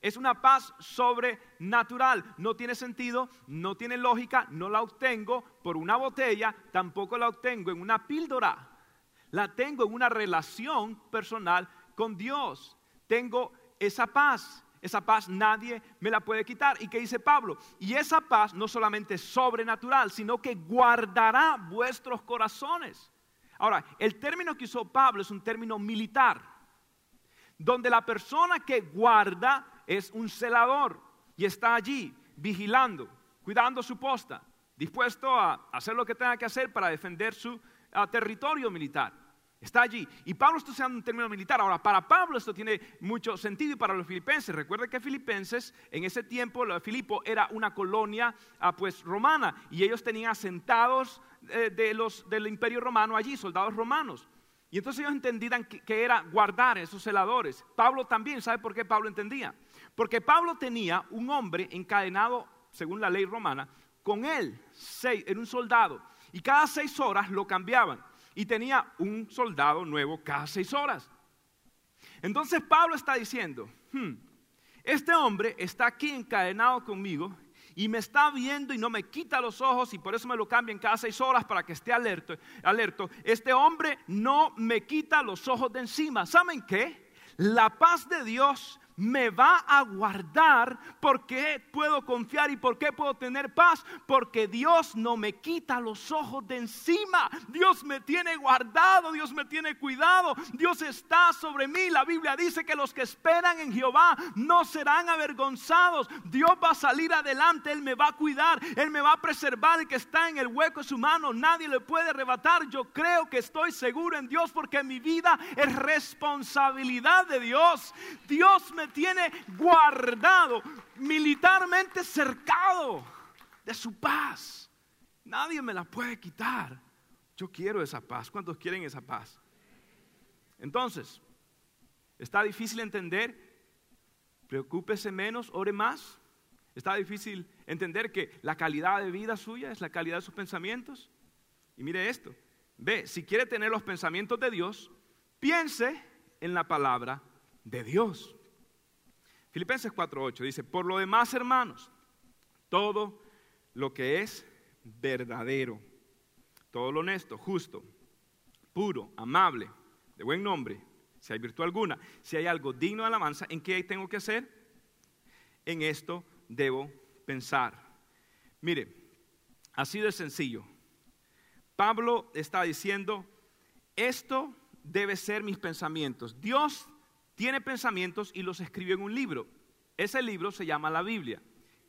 Es una paz sobrenatural. No tiene sentido, no tiene lógica, no la obtengo por una botella, tampoco la obtengo en una píldora. La tengo en una relación personal con Dios. Tengo esa paz. Esa paz nadie me la puede quitar. ¿Y qué dice Pablo? Y esa paz no solamente es sobrenatural, sino que guardará vuestros corazones. Ahora, el término que usó Pablo es un término militar donde la persona que guarda es un celador y está allí vigilando, cuidando su posta, dispuesto a hacer lo que tenga que hacer para defender su ah, territorio militar. Está allí. Y Pablo está usando un término militar. Ahora, para Pablo esto tiene mucho sentido y para los filipenses. Recuerde que filipenses, en ese tiempo, Filipo era una colonia ah, pues romana y ellos tenían asentados eh, de los, del imperio romano allí, soldados romanos. Y entonces ellos entendían que, era guardar esos celadores. Pablo también, ¿sabe por qué Pablo entendía? Porque Pablo tenía un hombre encadenado, según la ley romana, con él, era un soldado. Y cada seis horas lo cambiaban. Y tenía un soldado nuevo cada seis horas. Entonces Pablo está diciendo, hmm, este hombre está aquí encadenado conmigo y me está viendo y no me quita los ojos y por eso me lo cambian cada seis horas para que esté alerto, alerto. Este hombre no me quita los ojos de encima. ¿Saben qué? La paz de Dios me va a guardar. porque puedo confiar y por qué puedo tener paz? Porque Dios no me quita los ojos de encima. Dios me tiene guardado, Dios me tiene cuidado, Dios está sobre mí. La Biblia dice que los que esperan en Jehová no serán avergonzados. Dios va a salir adelante, Él me va a cuidar, Él me va a preservar. El que está en el hueco de su mano, nadie le puede arrebatar. Yo creo que estoy seguro en Dios porque mi vida es responsabilidad de Dios. Dios me tiene guardado, militarmente cercado de su paz. Nadie me la puede quitar. Yo quiero esa paz. ¿Cuántos quieren esa paz? Entonces, ¿está difícil entender? Preocúpese menos, ore más. ¿Está difícil entender que la calidad de vida suya es la calidad de sus pensamientos? Y mire esto, ve, si quiere tener los pensamientos de Dios, piense en la palabra de Dios. Filipenses 4:8 dice, por lo demás, hermanos, todo lo que es verdadero, todo lo honesto, justo, puro, amable, de buen nombre, si hay virtud alguna, si hay algo digno de alabanza, ¿en qué tengo que hacer? En esto debo pensar. Mire, así de sencillo. Pablo está diciendo, esto debe ser mis pensamientos. Dios tiene pensamientos y los escribió en un libro. Ese libro se llama la Biblia.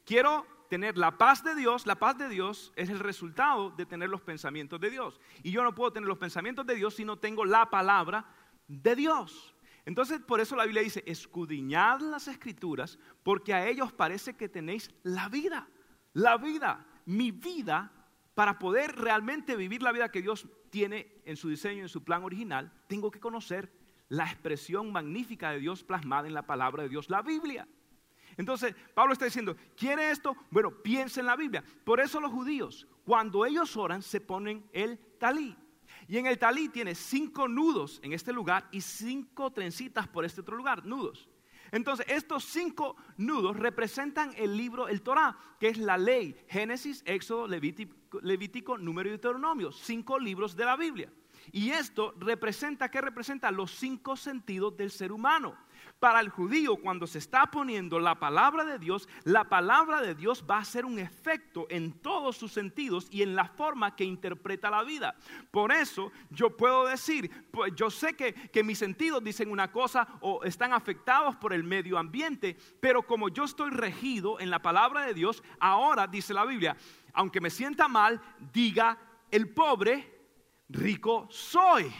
Quiero tener la paz de Dios, la paz de Dios es el resultado de tener los pensamientos de Dios. Y yo no puedo tener los pensamientos de Dios si no tengo la palabra de Dios. Entonces, por eso la Biblia dice, escudriñad las escrituras, porque a ellos parece que tenéis la vida, la vida, mi vida, para poder realmente vivir la vida que Dios tiene en su diseño, en su plan original, tengo que conocer la expresión magnífica de Dios plasmada en la palabra de Dios, la Biblia. Entonces, Pablo está diciendo, ¿quiere esto? Bueno, piensa en la Biblia. Por eso los judíos, cuando ellos oran, se ponen el talí. Y en el talí tiene cinco nudos en este lugar y cinco trencitas por este otro lugar, nudos. Entonces, estos cinco nudos representan el libro, el Torah, que es la ley, Génesis, Éxodo, Levítico, Levítico, Número y Deuteronomio, cinco libros de la Biblia. Y esto representa, ¿qué representa? Los cinco sentidos del ser humano. Para el judío, cuando se está poniendo la palabra de Dios, la palabra de Dios va a hacer un efecto en todos sus sentidos y en la forma que interpreta la vida. Por eso yo puedo decir, pues yo sé que, que mis sentidos dicen una cosa o están afectados por el medio ambiente, pero como yo estoy regido en la palabra de Dios, ahora dice la Biblia, aunque me sienta mal, diga el pobre, rico soy.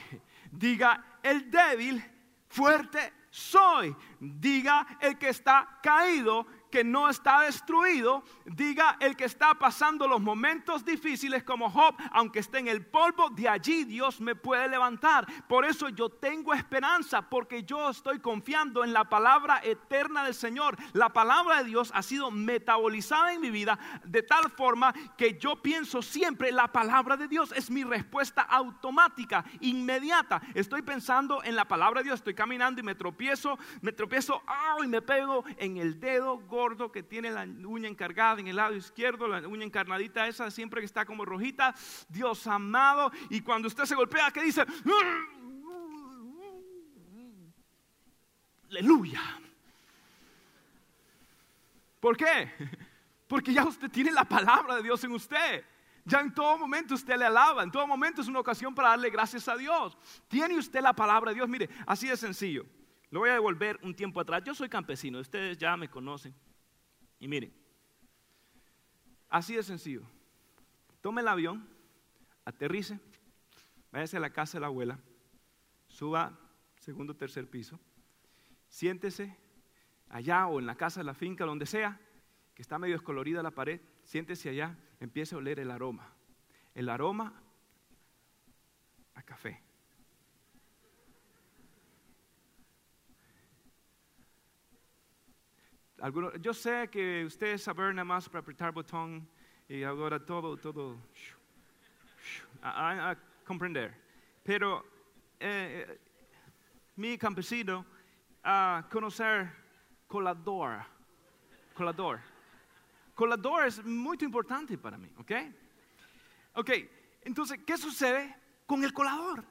Diga el débil, fuerte soy. Diga el que está caído que no está destruido, diga el que está pasando los momentos difíciles como Job, aunque esté en el polvo, de allí Dios me puede levantar. Por eso yo tengo esperanza, porque yo estoy confiando en la palabra eterna del Señor. La palabra de Dios ha sido metabolizada en mi vida de tal forma que yo pienso siempre la palabra de Dios es mi respuesta automática, inmediata. Estoy pensando en la palabra de Dios, estoy caminando y me tropiezo, me tropiezo, y me pego en el dedo que tiene la uña encargada en el lado izquierdo, la uña encarnadita esa siempre que está como rojita, Dios amado, y cuando usted se golpea, ¿qué dice? Aleluya. ¿Por qué? Porque ya usted tiene la palabra de Dios en usted. Ya en todo momento usted le alaba, en todo momento es una ocasión para darle gracias a Dios. Tiene usted la palabra de Dios, mire, así de sencillo. Lo voy a devolver un tiempo atrás. Yo soy campesino, ustedes ya me conocen. Y miren, así de sencillo. Tome el avión, aterrice, váyase a la casa de la abuela, suba segundo o tercer piso, siéntese allá o en la casa de la finca, donde sea, que está medio descolorida la pared, siéntese allá, empiece a oler el aroma. El aroma a café. Yo sé que ustedes saben nada más para apretar botón y ahora todo, todo, a, comprender. Pero eh, mi campesino a conocer colador, colador. Colador es muy importante para mí, ¿ok? Ok, entonces, ¿qué sucede con el colador?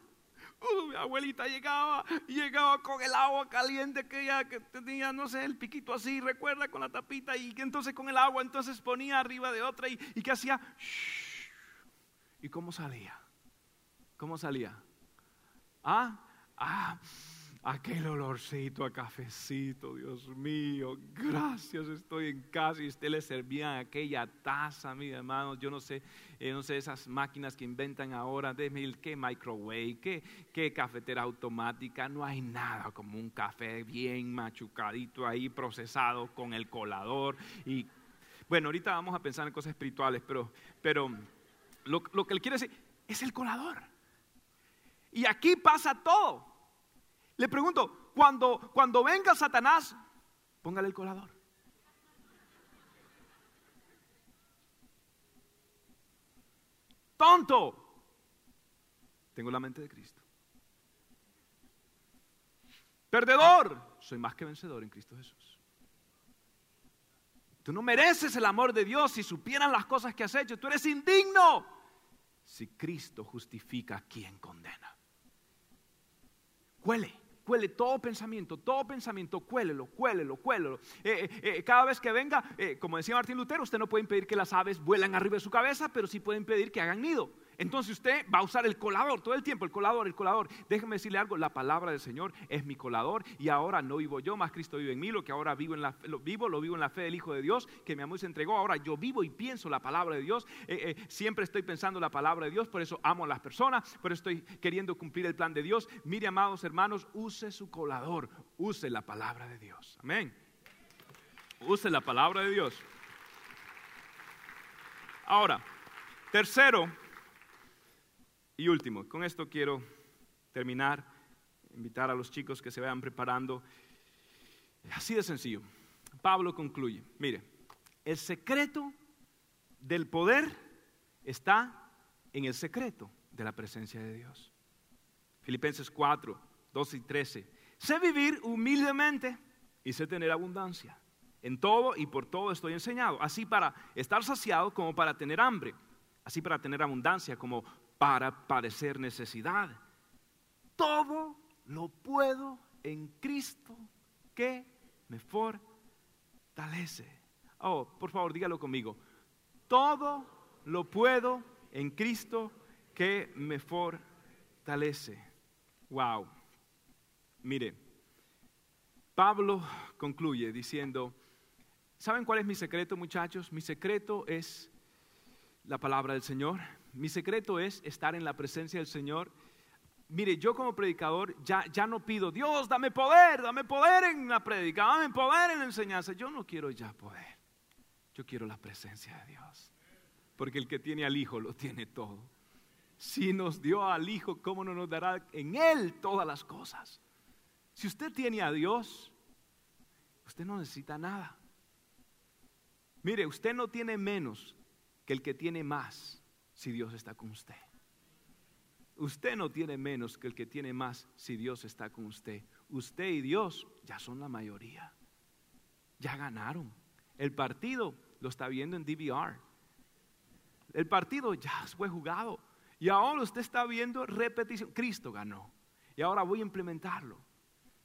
Uh, mi abuelita llegaba, llegaba con el agua caliente que ella que tenía, no sé, el piquito así, recuerda, con la tapita, y que entonces con el agua, entonces ponía arriba de otra y, y que hacía. ¿Y cómo salía? ¿Cómo salía? Ah, ah, aquel olorcito a cafecito, Dios mío, gracias, estoy en casa y usted le servía aquella taza, mi hermano, yo no sé, eh, no sé, esas máquinas que inventan ahora, de qué microwave, qué, qué cafetera automática, no hay nada como un café bien machucadito ahí, procesado con el colador y bueno, ahorita vamos a pensar en cosas espirituales, pero, pero lo, lo que le quiero decir es el colador. Y aquí pasa todo. Le pregunto, cuando, cuando venga Satanás, póngale el colador. Tonto. Tengo la mente de Cristo. Perdedor. Soy más que vencedor en Cristo Jesús. Tú no mereces el amor de Dios si supieran las cosas que has hecho. Tú eres indigno. Si Cristo justifica, a quien condena? Huele, cuele todo pensamiento, todo pensamiento, cuélelo, cuélelo, cuélelo. Eh, eh, eh, cada vez que venga, como decía Martín Lutero, usted no puede impedir que las aves vuelan arriba de su cabeza, pero sí puede impedir que hagan nido. Entonces usted va a usar el colador todo el tiempo, el colador, el colador. Déjeme decirle algo, la palabra del Señor es mi colador y ahora no vivo yo, más Cristo vive en mí, lo que ahora vivo, en la, lo vivo, lo vivo en la fe del Hijo de Dios que mi amor se entregó. Ahora yo vivo y pienso la palabra de Dios. Eh, eh, siempre estoy pensando la palabra de Dios, por eso amo a las personas, por eso estoy queriendo cumplir el plan de Dios. Mire, amados hermanos, use su colador, use la palabra de Dios. Amén. Use la palabra de Dios. Ahora, tercero, y último, con esto quiero terminar, invitar a los chicos que se vayan preparando. Así de sencillo. Pablo concluye, mire, el secreto del poder está en el secreto de la presencia de Dios. Filipenses 4, 12 y 13. Sé vivir humildemente y sé tener abundancia. En todo y por todo estoy enseñado, así para estar saciado como para tener hambre, así para tener abundancia como para padecer necesidad. Todo lo puedo en Cristo que me fortalece. Oh, por favor, dígalo conmigo. Todo lo puedo en Cristo que me fortalece. Wow. Mire, Pablo concluye diciendo, ¿saben cuál es mi secreto, muchachos? Mi secreto es la palabra del Señor. Mi secreto es estar en la presencia del Señor. Mire, yo como predicador ya, ya no pido, Dios, dame poder, dame poder en la predica, dame poder en la enseñanza. Yo no quiero ya poder. Yo quiero la presencia de Dios. Porque el que tiene al Hijo lo tiene todo. Si nos dio al Hijo, ¿cómo no nos dará en Él todas las cosas? Si usted tiene a Dios, usted no necesita nada. Mire, usted no tiene menos que el que tiene más si Dios está con usted. Usted no tiene menos que el que tiene más si Dios está con usted. Usted y Dios ya son la mayoría. Ya ganaron. El partido lo está viendo en DVR. El partido ya fue jugado. Y ahora usted está viendo repetición. Cristo ganó. Y ahora voy a implementarlo.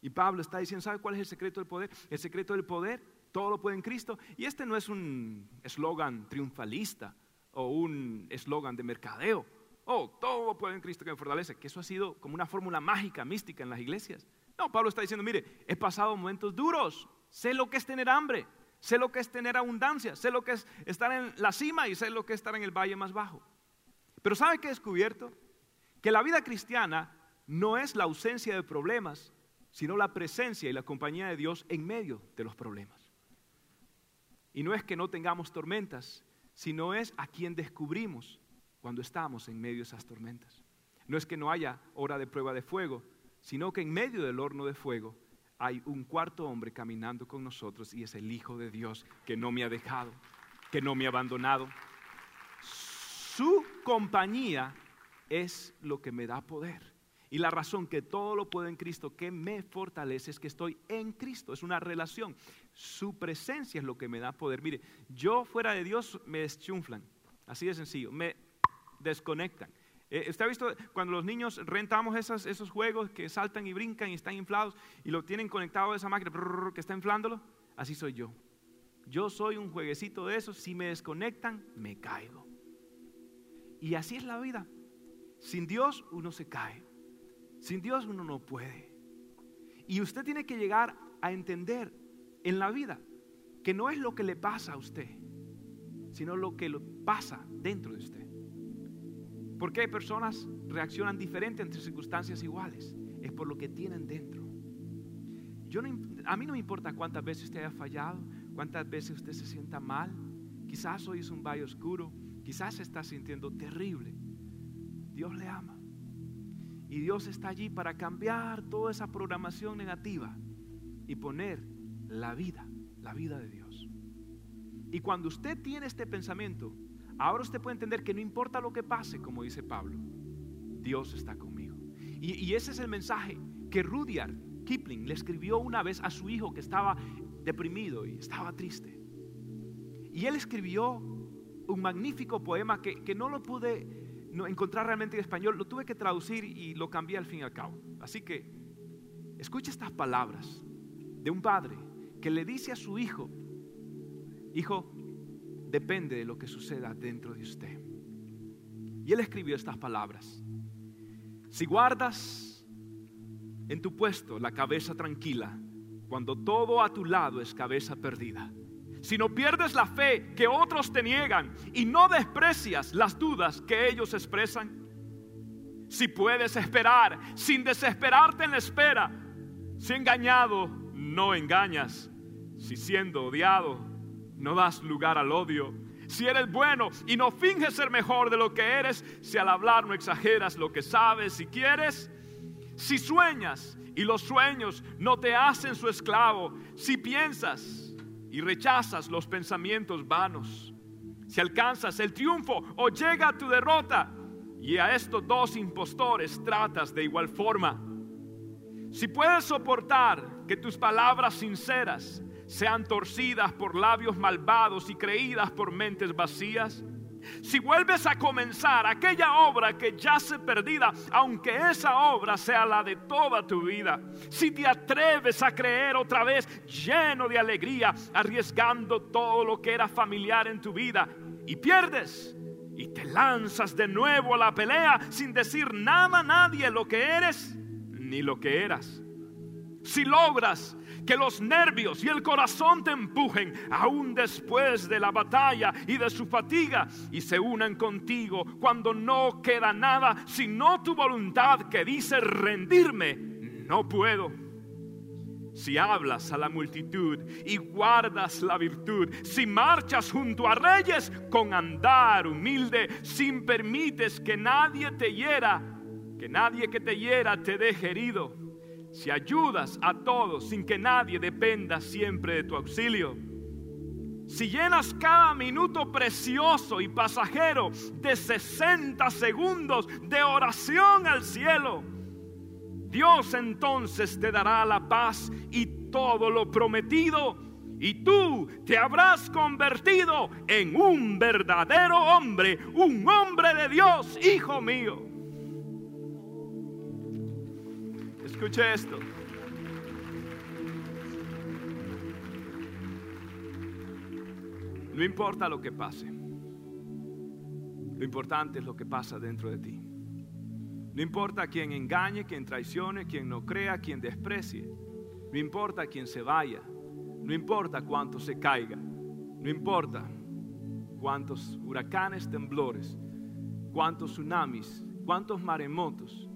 Y Pablo está diciendo, ¿sabe cuál es el secreto del poder? El secreto del poder, todo lo puede en Cristo. Y este no es un eslogan triunfalista o un eslogan de mercadeo. Oh, todo puede en Cristo que me fortalece. Que eso ha sido como una fórmula mágica, mística en las iglesias. No, Pablo está diciendo, mire, he pasado momentos duros. Sé lo que es tener hambre. Sé lo que es tener abundancia. Sé lo que es estar en la cima y sé lo que es estar en el valle más bajo. Pero ¿sabe qué he descubierto? Que la vida cristiana no es la ausencia de problemas, sino la presencia y la compañía de Dios en medio de los problemas. Y no es que no tengamos tormentas, sino es a quien descubrimos cuando estamos en medio de esas tormentas. No es que no haya hora de prueba de fuego, sino que en medio del horno de fuego hay un cuarto hombre caminando con nosotros y es el Hijo de Dios que no me ha dejado, que no me ha abandonado. Su compañía es lo que me da poder. Y la razón que todo lo puedo en Cristo que me fortalece es que estoy en Cristo. Es una relación. Su presencia es lo que me da poder. Mire, yo fuera de Dios me deschunflan. Así de sencillo. Me desconectan. Eh, ¿Usted ha visto cuando los niños rentamos esos, juegos que saltan y brincan y están inflados y lo tienen conectado a esa máquina que está inflándolo? Así soy yo. Yo soy un jueguecito de esos. Si me desconectan, me caigo. Y así es la vida. Sin Dios uno se cae. Sin Dios uno no puede. Y usted tiene que llegar a entender en la vida que no es lo que le pasa a usted, sino lo que pasa dentro de usted. Porque hay personas reaccionan diferente entre circunstancias iguales. Es por lo que tienen dentro. Yo a mí no me importa cuántas veces usted haya fallado, cuántas veces usted se sienta mal. Quizás hoy es un valle oscuro, quizás se está sintiendo terrible. Dios le ama. Y Dios está allí para cambiar toda esa programación negativa y poner la vida, la vida de Dios. Y cuando usted tiene este pensamiento, ahora usted puede entender que no importa lo que pase, como dice Pablo, Dios está conmigo. Y, ese es el mensaje que Rudyard Kipling le escribió una vez a su hijo que estaba deprimido y estaba triste. Y él escribió un magnífico poema que, no lo pude encontrar realmente en español, lo tuve que traducir y lo cambié al fin y al cabo. Así que escucha estas palabras de un padre que le dice a su hijo, hijo, depende de lo que suceda dentro de usted. Y él escribió estas palabras. Si guardas en tu puesto la cabeza tranquila, cuando todo a tu lado es cabeza perdida. Si no pierdes la fe que otros te niegan y no desprecias las dudas que ellos expresan. Si puedes esperar sin desesperarte en la espera. Si engañado, no engañas. Si siendo odiado, no das lugar al odio. Si eres bueno y no finges ser mejor de lo que eres, si al hablar no exageras lo que sabes y quieres. Si sueñas y los sueños no te hacen su esclavo, si piensas y rechazas los pensamientos vanos, si alcanzas el triunfo o llega tu derrota, y a estos dos impostores tratas de igual forma, si puedes soportar que tus palabras sinceras sean torcidas por labios malvados y creídas por mentes vacías, si vuelves a comenzar aquella obra que ya se perdida, aunque esa obra sea la de toda tu vida, si te atreves a creer otra vez lleno de alegría, arriesgando todo lo que era familiar en tu vida y pierdes y te lanzas de nuevo a la pelea sin decir nada a nadie lo que eres ni lo que eras. Si logras que los nervios y el corazón te empujen aún después de la batalla y de su fatiga y se unan contigo cuando no queda nada sino tu voluntad que dice rendirme, no puedo. Si hablas a la multitud y guardas la virtud, si marchas junto a reyes con andar humilde, sin permites que nadie te hiera, que nadie que te hiera te deje herido si ayudas a todos sin que nadie dependa siempre de tu auxilio, si llenas cada minuto precioso y pasajero de 60 segundos de oración al cielo, Dios entonces te dará la paz y todo lo prometido y tú te habrás convertido en un verdadero hombre, un hombre de Dios, hijo mío. Escuche esto. No importa lo que pase. Lo importante es lo que pasa dentro de ti. No importa quién engañe, quién traicione, quién no crea, quién desprecie. No importa quién se vaya. No importa cuánto se caiga. No importa cuántos huracanes, temblores, cuántos tsunamis, cuántos maremotos,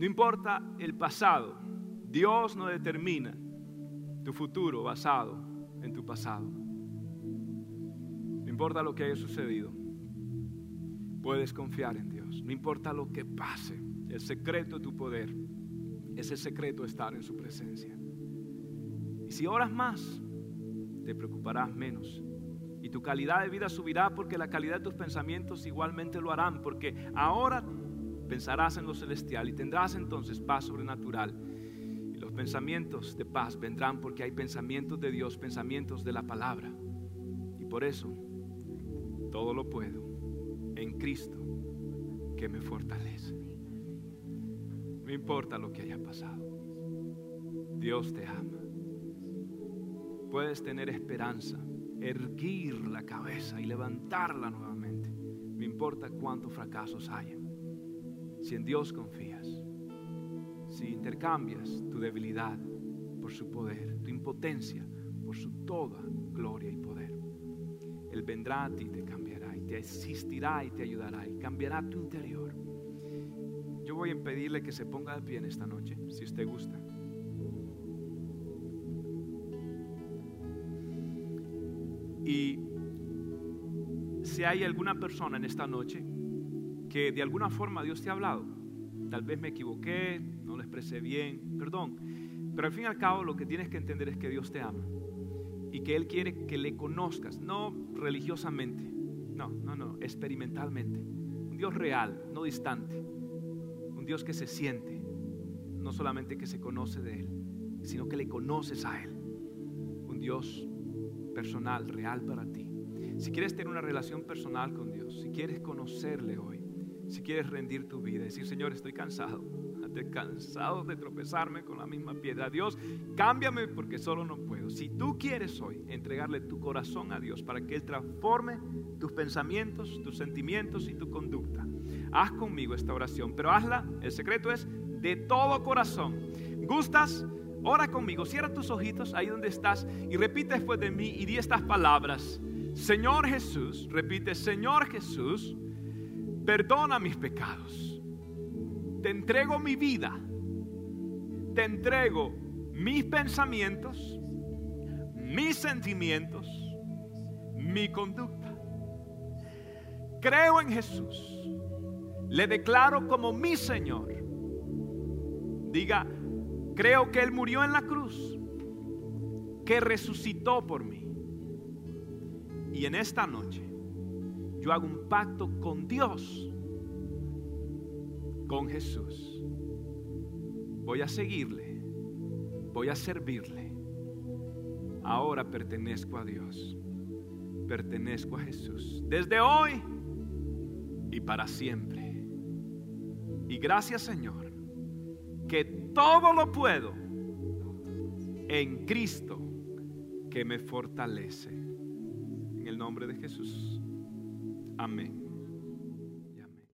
no importa el pasado, Dios no determina tu futuro basado en tu pasado. No importa lo que haya sucedido, puedes confiar en Dios. No importa lo que pase, el secreto de tu poder es el secreto de estar en su presencia. Y si oras más, te preocuparás menos. Y tu calidad de vida subirá porque la calidad de tus pensamientos igualmente lo harán. Porque ahora pensarás en lo celestial y tendrás entonces paz sobrenatural. Y los pensamientos de paz vendrán porque hay pensamientos de Dios, pensamientos de la palabra. Y por eso todo lo puedo en Cristo que me fortalece. No importa lo que haya pasado. Dios te ama. Puedes tener esperanza, erguir la cabeza y levantarla nuevamente. No importa cuántos fracasos haya si en Dios confías, si intercambias tu debilidad por su poder, tu impotencia por su toda gloria y poder, Él vendrá a ti y te cambiará y te asistirá y te ayudará y cambiará tu interior. Yo voy a impedirle que se ponga de pie en esta noche, si usted gusta. Y si hay alguna persona en esta noche que de alguna forma Dios te ha hablado tal vez me equivoqué, no lo expresé bien, perdón. Pero al fin y al cabo lo que tienes que entender es que Dios te ama y que Él quiere que le conozcas, no religiosamente, no, no, no, experimentalmente. Un Dios real, no distante. Un Dios que se siente, no solamente que se conoce de Él, sino que le conoces a Él. Un Dios personal, real para ti. Si quieres tener una relación personal con Dios, si quieres conocerle hoy, si quieres rendir tu vida, decir, Señor, estoy cansado, estoy cansado de tropezarme con la misma piedra. Dios, cámbiame porque solo no puedo. Si tú quieres hoy entregarle tu corazón a Dios para que Él transforme tus pensamientos, tus sentimientos y tu conducta, haz conmigo esta oración, pero hazla, el secreto es de todo corazón. ¿Gustas? Ora conmigo, cierra tus ojitos ahí donde estás y repite después de mí y di estas palabras. Señor Jesús, repite, Señor Jesús, perdona mis pecados. Te entrego mi vida. Te entrego mis pensamientos, mis sentimientos, mi conducta. Creo en Jesús. Le declaro como mi Señor. Diga, Creo que Él murió en la cruz, que resucitó por mí. Y en esta noche yo hago un pacto con Dios, con Jesús. Voy a seguirle, voy a servirle. Ahora pertenezco a Dios, pertenezco a Jesús. Desde hoy y para siempre. Y gracias Señor que todo lo puedo en Cristo que me fortalece. En el nombre de Jesús. Amén.